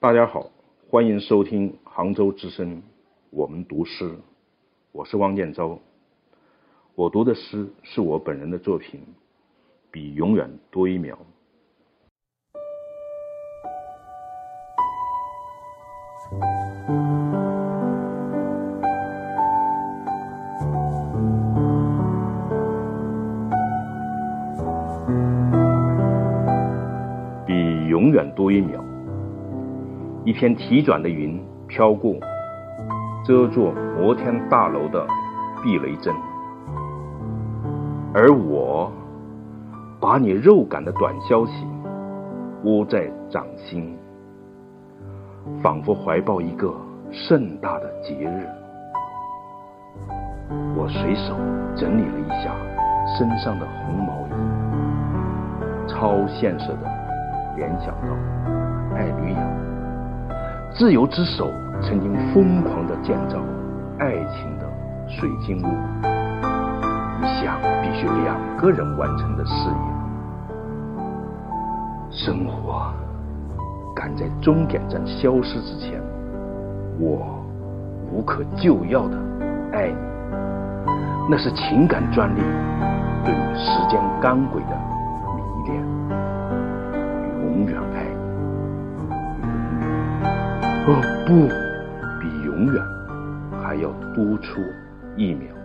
大家好，欢迎收听杭州之声，我们读诗，我是汪建昭。我读的诗是我本人的作品，比永远多一秒。比永远多一秒。一片提转的云飘过，遮住摩天大楼的避雷针，而我把你肉感的短消息握在掌心，仿佛怀抱一个盛大的节日。我随手整理了一下身上的红毛衣，超现实的联想到艾吕雅。自由之手曾经疯狂地建造爱情的水晶屋，一项必须两个人完成的事业。生活赶在终点站消失之前，我无可救药的爱你，那是情感专利对于时间钢轨的迷恋，永远爱。哦不，比永远还要多出一秒。